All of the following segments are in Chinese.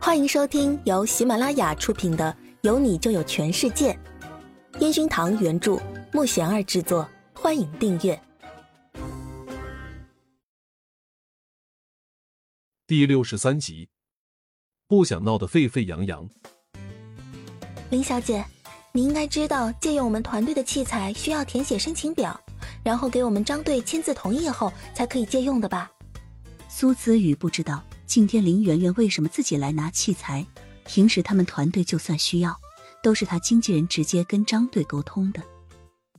欢迎收听由喜马拉雅出品的《有你就有全世界》，烟熏堂原著，木贤儿制作。欢迎订阅第六十三集。不想闹得沸沸扬扬。林小姐，你应该知道，借用我们团队的器材需要填写申请表，然后给我们张队签字同意后才可以借用的吧？苏子宇不知道。今天林媛媛为什么自己来拿器材？平时他们团队就算需要，都是他经纪人直接跟张队沟通的。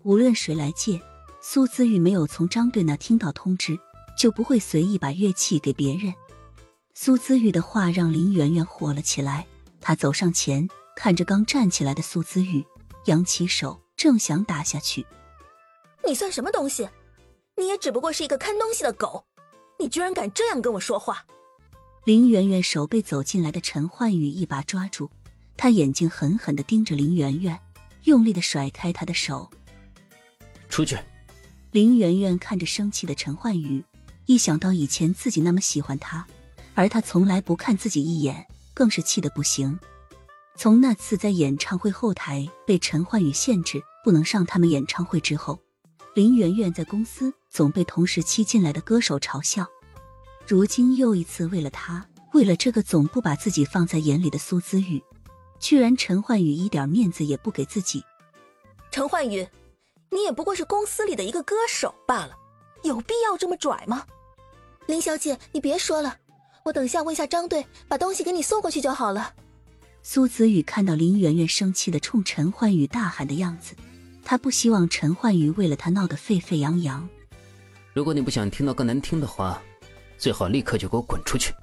无论谁来借，苏子玉没有从张队那听到通知，就不会随意把乐器给别人。苏子玉的话让林媛媛火了起来，她走上前，看着刚站起来的苏子玉，扬起手，正想打下去。你算什么东西？你也只不过是一个看东西的狗，你居然敢这样跟我说话！林媛媛手被走进来的陈焕宇一把抓住，他眼睛狠狠的盯着林媛媛，用力的甩开她的手。出去！林媛媛看着生气的陈焕宇，一想到以前自己那么喜欢他，而他从来不看自己一眼，更是气得不行。从那次在演唱会后台被陈焕宇限制不能上他们演唱会之后，林媛媛在公司总被同时期进来的歌手嘲笑。如今又一次为了他，为了这个总不把自己放在眼里的苏姿玉，居然陈焕宇一点面子也不给自己。陈焕宇，你也不过是公司里的一个歌手罢了，有必要这么拽吗？林小姐，你别说了，我等下问一下张队，把东西给你送过去就好了。苏子宇看到林媛媛生气的冲陈焕宇大喊的样子，他不希望陈焕宇为了他闹得沸沸扬扬。如果你不想听到更难听的话。最好立刻就给我滚出去！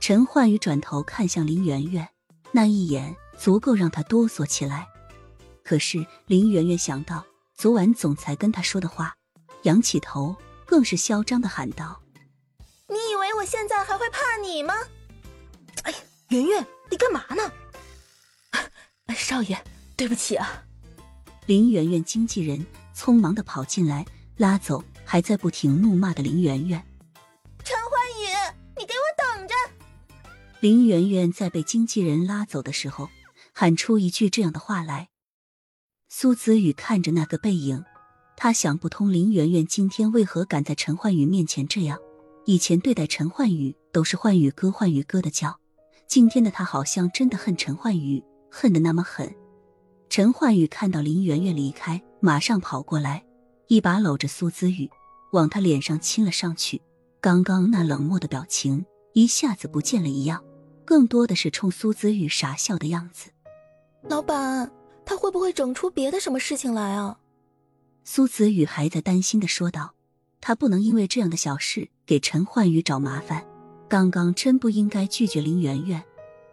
陈焕宇转头看向林媛媛，那一眼足够让他哆嗦起来。可是林媛媛想到昨晚总裁跟他说的话，仰起头，更是嚣张的喊道：“你以为我现在还会怕你吗？”哎呀，媛媛，你干嘛呢？少爷，对不起啊！林媛媛经纪人匆忙的跑进来，拉走还在不停怒骂的林媛媛。林媛媛在被经纪人拉走的时候，喊出一句这样的话来。苏子宇看着那个背影，他想不通林媛媛今天为何敢在陈焕宇面前这样。以前对待陈焕宇都是焕宇哥、焕宇哥的叫，今天的他好像真的恨陈焕宇，恨得那么狠。陈焕宇看到林媛媛离开，马上跑过来，一把搂着苏子宇，往他脸上亲了上去。刚刚那冷漠的表情一下子不见了一样。更多的是冲苏子玉傻笑的样子。老板，他会不会整出别的什么事情来啊？苏子宇还在担心的说道：“他不能因为这样的小事给陈焕宇找麻烦。刚刚真不应该拒绝林媛媛，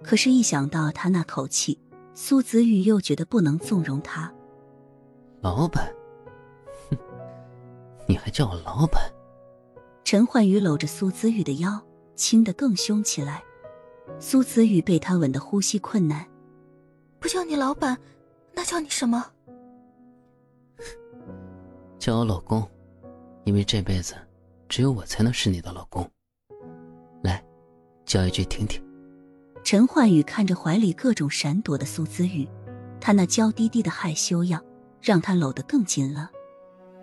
可是，一想到他那口气，苏子玉又觉得不能纵容他。老板，哼，你还叫我老板？”陈焕宇搂着苏子玉的腰，亲得更凶起来。苏子宇被他吻得呼吸困难，不叫你老板，那叫你什么？叫我老公，因为这辈子只有我才能是你的老公。来，叫一句听听。陈焕宇看着怀里各种闪躲的苏子宇，他那娇滴滴的害羞样，让他搂得更紧了。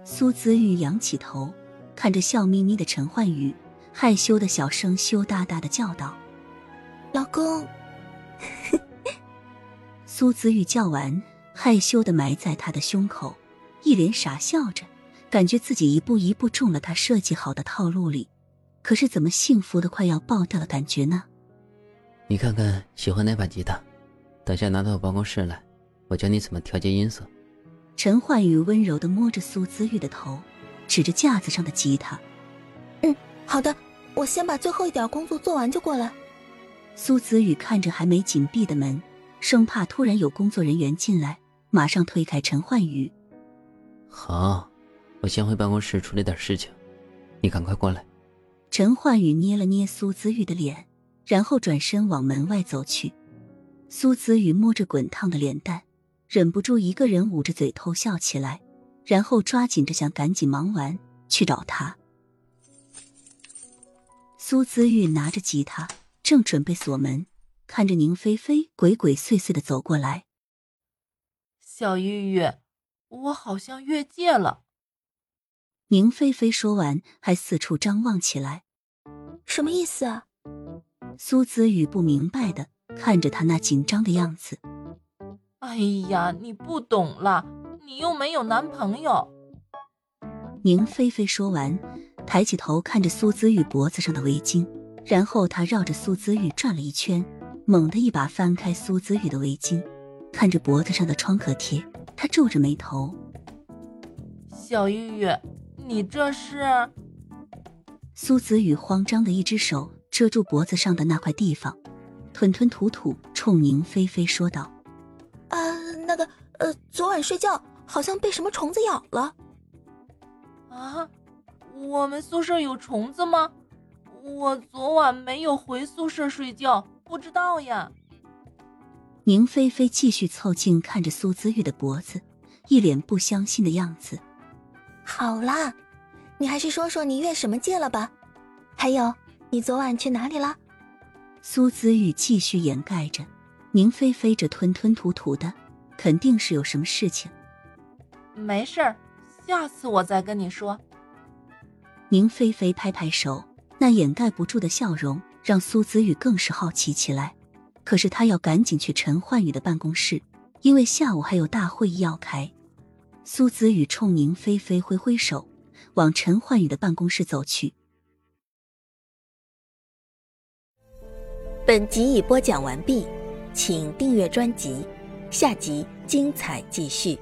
苏子玉仰起头，看着笑眯眯的陈焕宇，害羞的小声羞答答的叫道。老公，苏子玉叫完，害羞的埋在他的胸口，一脸傻笑着，感觉自己一步一步中了他设计好的套路里。可是怎么幸福的快要爆掉的感觉呢？你看看喜欢哪把吉他？等下拿到我办公室来，我教你怎么调节音色。陈焕宇温柔的摸着苏子玉的头，指着架子上的吉他：“嗯，好的，我先把最后一点工作做完就过来。”苏子宇看着还没紧闭的门，生怕突然有工作人员进来，马上推开陈焕宇。好，我先回办公室处理点事情，你赶快过来。陈焕宇捏了捏苏子玉的脸，然后转身往门外走去。苏子宇摸着滚烫的脸蛋，忍不住一个人捂着嘴偷笑起来，然后抓紧着想赶紧忙完去找他。苏子玉拿着吉他。正准备锁门，看着宁菲菲鬼鬼祟祟的走过来。小玉玉，我好像越界了。宁菲菲说完，还四处张望起来。什么意思啊？苏子宇不明白的看着他那紧张的样子。哎呀，你不懂了，你又没有男朋友。宁菲菲说完，抬起头看着苏子玉脖子上的围巾，然后他绕着苏子玉转了一圈，猛地一把翻开苏子玉的围巾，看着脖子上的创可贴，他皱着眉头：“小玉玉，你这是？”苏子宇慌张的一只手遮住脖子上的那块地方，吞吞吐吐冲宁菲菲说道：“啊，那个，呃，昨晚睡觉好像被什么虫子咬了。”啊，我们宿舍有虫子吗？我昨晚没有回宿舍睡觉，不知道呀。宁菲菲继续凑近看着苏姿玉的脖子，一脸不相信的样子。好啦，你还是说说你越什么界了吧？还有，你昨晚去哪里了？苏子玉继续掩盖着，宁菲菲这吞吞吐吐的，肯定是有什么事情。没事儿。下次我再跟你说。宁菲菲拍拍手，那掩盖不住的笑容让苏子宇更是好奇起来。可是他要赶紧去陈焕宇的办公室，因为下午还有大会议要开。苏子宇冲宁菲菲挥挥手，往陈焕宇的办公室走去。本集已播讲完毕，请订阅专辑，下集精彩继续。